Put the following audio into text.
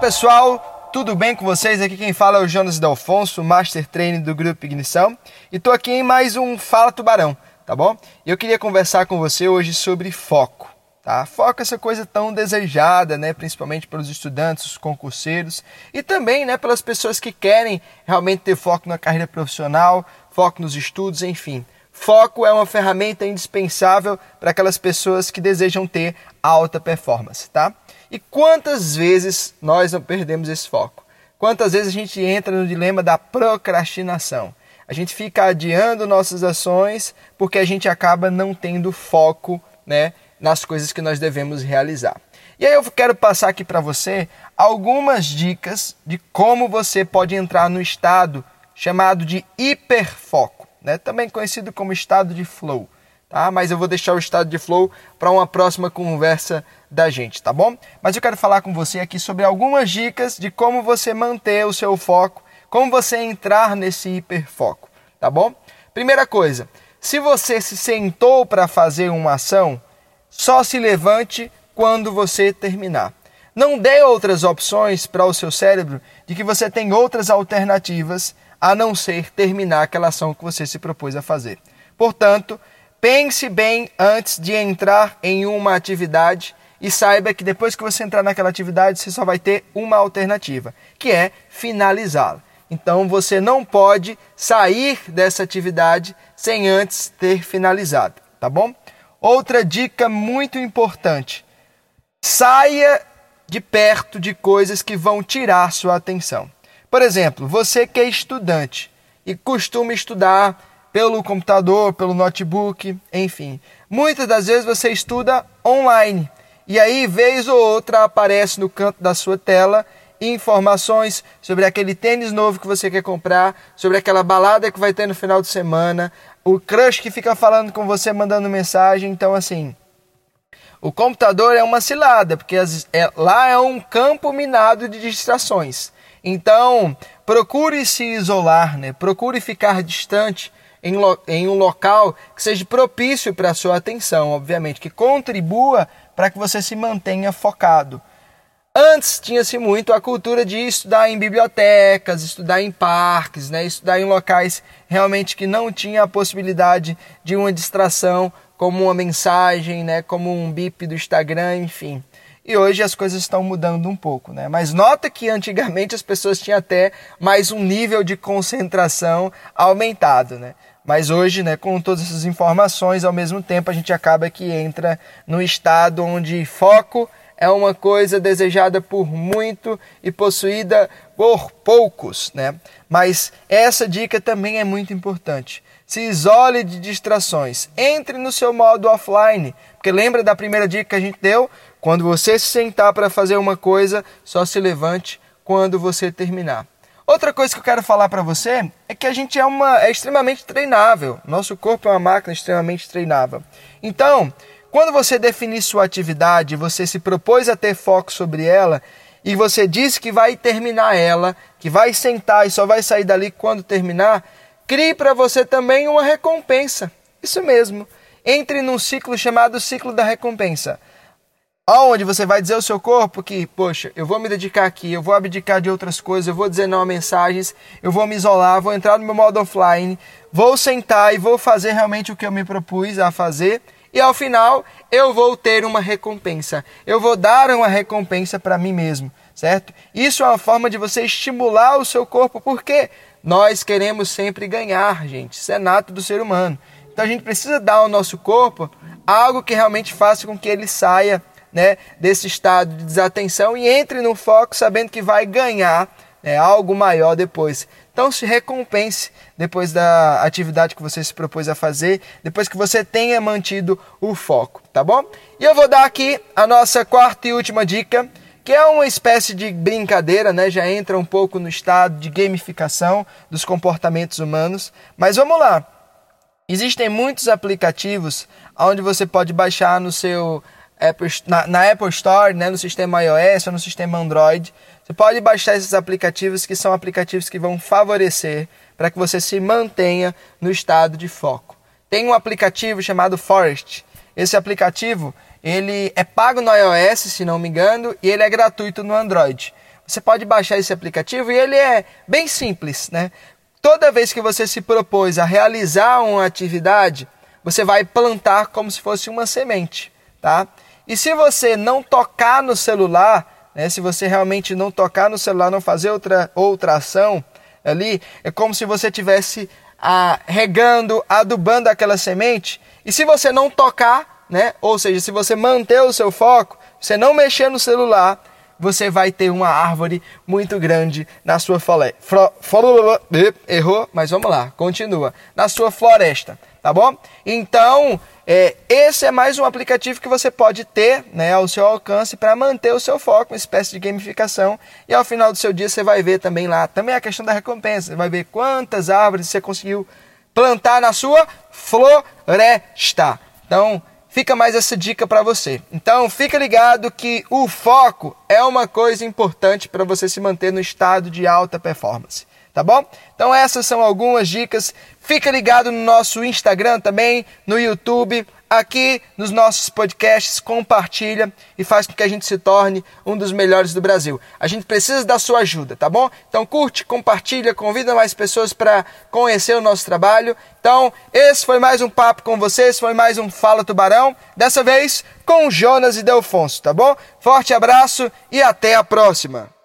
pessoal, tudo bem com vocês? Aqui quem fala é o Jonas Dalfonso, Master Trainer do Grupo Ignição, e tô aqui em mais um Fala Tubarão, tá bom? Eu queria conversar com você hoje sobre foco. Tá? Foco é essa coisa tão desejada, né, principalmente pelos estudantes, os concurseiros e também, né, pelas pessoas que querem realmente ter foco na carreira profissional, foco nos estudos, enfim. Foco é uma ferramenta indispensável para aquelas pessoas que desejam ter alta performance, tá? E quantas vezes nós não perdemos esse foco? Quantas vezes a gente entra no dilema da procrastinação? A gente fica adiando nossas ações porque a gente acaba não tendo foco, né, nas coisas que nós devemos realizar. E aí eu quero passar aqui para você algumas dicas de como você pode entrar no estado chamado de hiperfoco, né? Também conhecido como estado de flow tá? Mas eu vou deixar o estado de flow para uma próxima conversa da gente, tá bom? Mas eu quero falar com você aqui sobre algumas dicas de como você manter o seu foco, como você entrar nesse hiperfoco, tá bom? Primeira coisa, se você se sentou para fazer uma ação, só se levante quando você terminar. Não dê outras opções para o seu cérebro de que você tem outras alternativas a não ser terminar aquela ação que você se propôs a fazer. Portanto, Pense bem antes de entrar em uma atividade e saiba que depois que você entrar naquela atividade, você só vai ter uma alternativa, que é finalizá-la. Então você não pode sair dessa atividade sem antes ter finalizado, tá bom? Outra dica muito importante: saia de perto de coisas que vão tirar sua atenção. Por exemplo, você que é estudante e costuma estudar pelo computador, pelo notebook, enfim. Muitas das vezes você estuda online e aí, vez ou outra, aparece no canto da sua tela informações sobre aquele tênis novo que você quer comprar, sobre aquela balada que vai ter no final de semana, o crush que fica falando com você, mandando mensagem. Então, assim, o computador é uma cilada, porque é, lá é um campo minado de distrações. Então, procure se isolar, né? procure ficar distante em, em um local que seja propício para a sua atenção, obviamente, que contribua para que você se mantenha focado. Antes tinha-se muito a cultura de estudar em bibliotecas, estudar em parques, né? estudar em locais realmente que não tinha a possibilidade de uma distração, como uma mensagem, né? como um bip do Instagram, enfim. E hoje as coisas estão mudando um pouco, né? Mas nota que antigamente as pessoas tinham até mais um nível de concentração aumentado, né? Mas hoje, né, com todas essas informações, ao mesmo tempo a gente acaba que entra no estado onde foco é uma coisa desejada por muito e possuída por poucos, né? Mas essa dica também é muito importante. Se isole de distrações. Entre no seu modo offline, porque lembra da primeira dica que a gente deu? Quando você se sentar para fazer uma coisa, só se levante quando você terminar. Outra coisa que eu quero falar para você é que a gente é, uma, é extremamente treinável. Nosso corpo é uma máquina extremamente treinável. Então, quando você definir sua atividade, você se propôs a ter foco sobre ela e você disse que vai terminar ela, que vai sentar e só vai sair dali quando terminar, crie para você também uma recompensa. Isso mesmo. Entre num ciclo chamado ciclo da recompensa aonde você vai dizer ao seu corpo que, poxa, eu vou me dedicar aqui, eu vou abdicar de outras coisas, eu vou dizer não a mensagens, eu vou me isolar, vou entrar no meu modo offline, vou sentar e vou fazer realmente o que eu me propus a fazer. E ao final eu vou ter uma recompensa. Eu vou dar uma recompensa para mim mesmo, certo? Isso é uma forma de você estimular o seu corpo, porque nós queremos sempre ganhar, gente. Isso é nato do ser humano. Então a gente precisa dar ao nosso corpo algo que realmente faça com que ele saia né, desse estado de desatenção e entre no foco sabendo que vai ganhar né, algo maior depois. Então se recompense depois da atividade que você se propôs a fazer, depois que você tenha mantido o foco, tá bom? E eu vou dar aqui a nossa quarta e última dica, que é uma espécie de brincadeira, né? Já entra um pouco no estado de gamificação dos comportamentos humanos. Mas vamos lá. Existem muitos aplicativos onde você pode baixar no seu Apple, na, na, Apple Store, né, no sistema iOS ou no sistema Android. Você pode baixar esses aplicativos que são aplicativos que vão favorecer para que você se mantenha no estado de foco. Tem um aplicativo chamado Forest. Esse aplicativo ele é pago no iOS, se não me engano, e ele é gratuito no Android. Você pode baixar esse aplicativo e ele é bem simples, né? Toda vez que você se propôs a realizar uma atividade, você vai plantar como se fosse uma semente, tá? E se você não tocar no celular, né, se você realmente não tocar no celular, não fazer outra, outra ação ali, é como se você tivesse ah, regando, adubando aquela semente. E se você não tocar, né, ou seja, se você manter o seu foco, você não mexer no celular, você vai ter uma árvore muito grande na sua floresta. Errou, mas vamos lá, continua. Na sua floresta, tá bom? Então, é, esse é mais um aplicativo que você pode ter né, ao seu alcance para manter o seu foco, uma espécie de gamificação. E ao final do seu dia você vai ver também lá, também a questão da recompensa. Você vai ver quantas árvores você conseguiu plantar na sua floresta. Então, fica mais essa dica para você. Então, fica ligado que o foco é uma coisa importante para você se manter no estado de alta performance. Tá bom? Então essas são algumas dicas. Fica ligado no nosso Instagram também, no YouTube, aqui nos nossos podcasts, compartilha e faz com que a gente se torne um dos melhores do Brasil. A gente precisa da sua ajuda, tá bom? Então curte, compartilha, convida mais pessoas para conhecer o nosso trabalho. Então, esse foi mais um papo com vocês, foi mais um Fala Tubarão, dessa vez com Jonas e Delfonso, tá bom? Forte abraço e até a próxima.